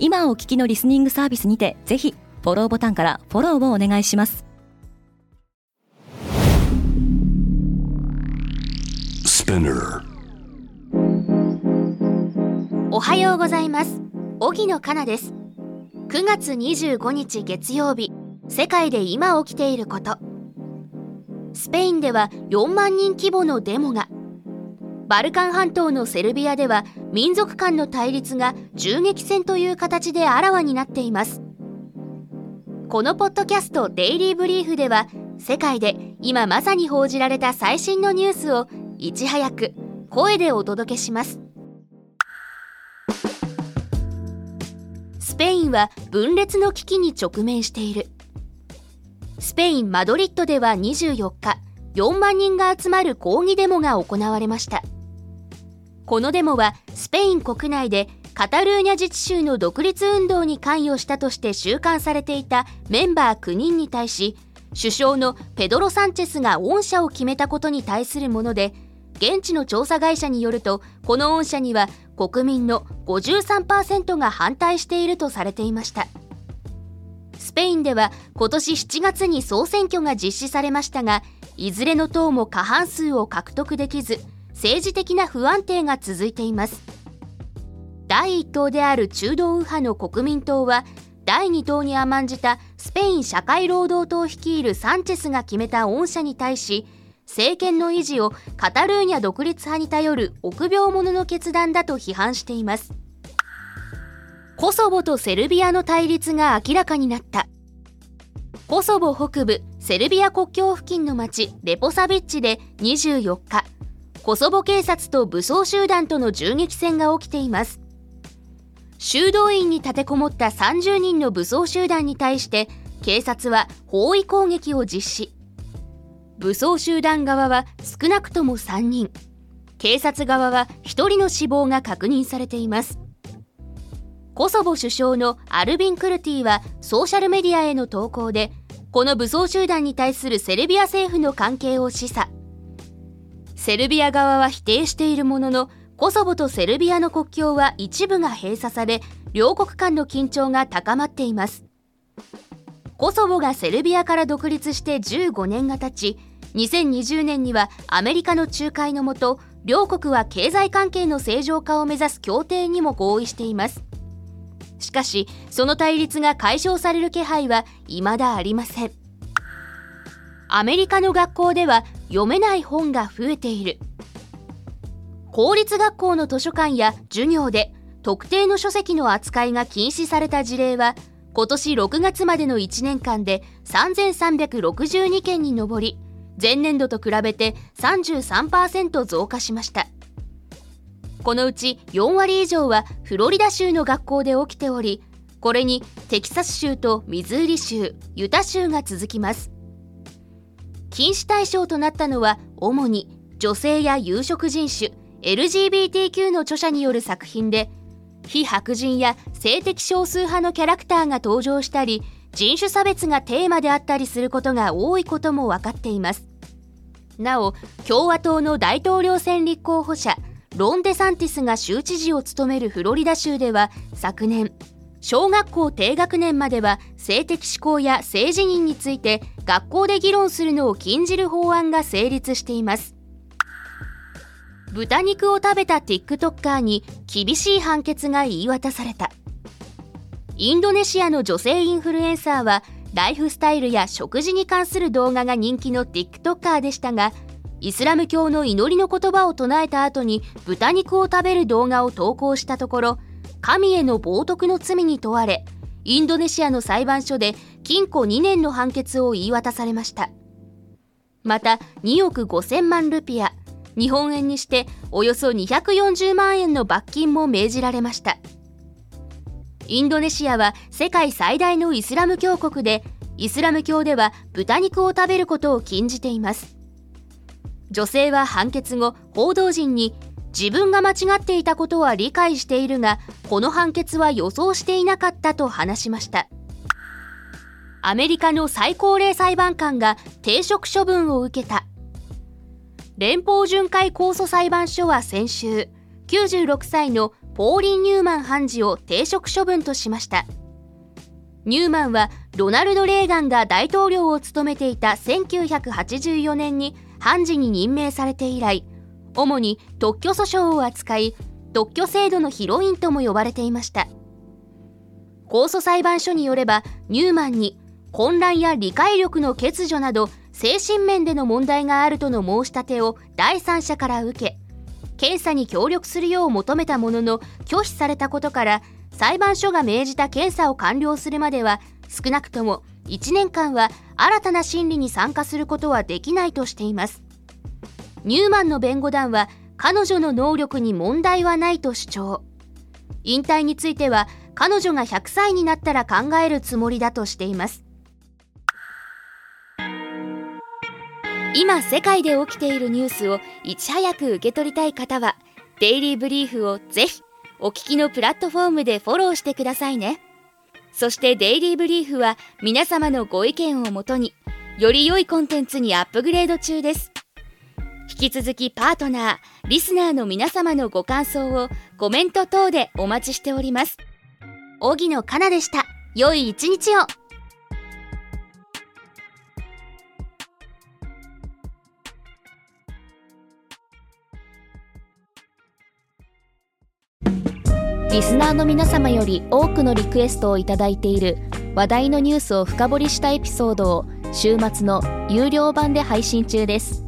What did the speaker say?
今お聞きのリスニングサービスにてぜひフォローボタンからフォローをお願いします。おはようございます。荻野かなです。9月25日月曜日世界で今起きていること。スペインでは4万人規模のデモがバルカン半島のセルビアでは民族間の対立が銃撃戦という形であらわになっています。このポッドキャスト「Daily Brief」では世界で今まさに報じられた最新のニュースをいち早く声でお届けします。スペインは分裂の危機に直面している。スペイン・マドリッドでは24日4万人が集まる抗議デモが行われました。このデモはスペイン国内でカタルーニャ自治州の独立運動に関与したとして収監されていたメンバー9人に対し首相のペドロ・サンチェスが恩赦を決めたことに対するもので現地の調査会社によるとこの恩赦には国民の53%が反対しているとされていました。スペインでは今年7月に総選挙が実施されましたがいずれの党も過半数を獲得できず政治的な不安定が続いています。第1党である中道右派の国民党は第2党に甘んじたスペイン社会労働党率いるサンチェスが決めた恩赦に対し政権の維持をカタルーニャ独立派に頼る臆病者の決断だと批判しています。コソボとセルビアの対立が明らかになった。コソボ北部セルビア国境付近の町レポサビッチで24日コソボ警察と武装集団との銃撃戦が起きています。修道院に立てこもった30人の武装集団に対して警察は包囲攻撃を実施。武装集団側は少なくとも3人。警察側は1人の死亡が確認されています。コソボ首相のアルビン・クルティはソーシャルメディアへの投稿でこの武装集団に対するセルビア政府の関係を示唆。セルビア側は否定しているもののコソボとセルビアの国境は一部が閉鎖され両国間の緊張が高まっています。コソボがセルビアから独立して15年が経ち2020年にはアメリカの仲介のもと両国は経済関係の正常化を目指す協定にも合意しています。しかしその対立が解消される気配は未だありません。アメリカの学校では読めない本が増えている。公立学校の図書館や授業で特定の書籍の扱いが禁止された事例は今年6月までの1年間で3362件に上り前年度と比べて33%増加しました。このうち4割以上はフロリダ州の学校で起きておりこれにテキサス州とミズーリ州ユタ州が続きます。禁止対象となったのは主に女性や有色人種 LGBTQ の著者による作品で非白人や性的少数派のキャラクターが登場したり人種差別がテーマであったりすることが多いことも分かっています。なお共和党の大統領選立候補者ロン・デサンティスが州知事を務めるフロリダ州では昨年小学校低学年までは性的指向や性自認について学校で議論するのを禁じる法案が成立しています。豚肉を食べた TikToker に厳しい判決が言い渡された。インドネシアの女性インフルエンサーはライフスタイルや食事に関する動画が人気の TikToker でしたがイスラム教の祈りの言葉を唱えた後に豚肉を食べる動画を投稿したところ神への冒涜の罪に問われインドネシアの裁判所で禁錮2年の判決を言い渡されました。また2億5000万ルピア日本円にしておよそ240万円の罰金も命じられました。インドネシアは世界最大のイスラム教国でイスラム教では豚肉を食べることを禁じています。女性は判決後報道陣に自分が間違っていたことは理解しているがこの判決は予想していなかったと話しました。アメリカの最高齢裁判官が停職処分を受けた。連邦巡回控訴裁判所は先週96歳のポーリン・ニューマン判事を停職処分としました。ニューマンはロナルド・レーガンが大統領を務めていた1984年に判事に任命されて以来主に特許訴訟を扱い特許制度のヒロインとも呼ばれていました。控訴裁判所によればニューマンに混乱や理解力の欠如など精神面での問題があるとの申し立てを第三者から受け検査に協力するよう求めたものの拒否されたことから裁判所が命じた検査を完了するまでは少なくとも1年間は新たな審理に参加することはできないとしています。ニューマンの弁護団は彼女の能力に問題はないと主張。引退については彼女が100歳になったら考えるつもりだとしています。今世界で起きているニュースをいち早く受け取りたい方はデイリーブリーフをぜひお聞きのプラットフォームでフォローしてくださいね。そしてデイリーブリーフは皆様のご意見をもとにより良いコンテンツにアップグレード中です。引き続きパートナーリスナーの皆様のご感想をコメント等でお待ちしております。荻野かなでした。良い一日を。リスナーの皆様より多くのリクエストをいただいている話題のニュースを深掘りしたエピソードを週末の有料版で配信中です。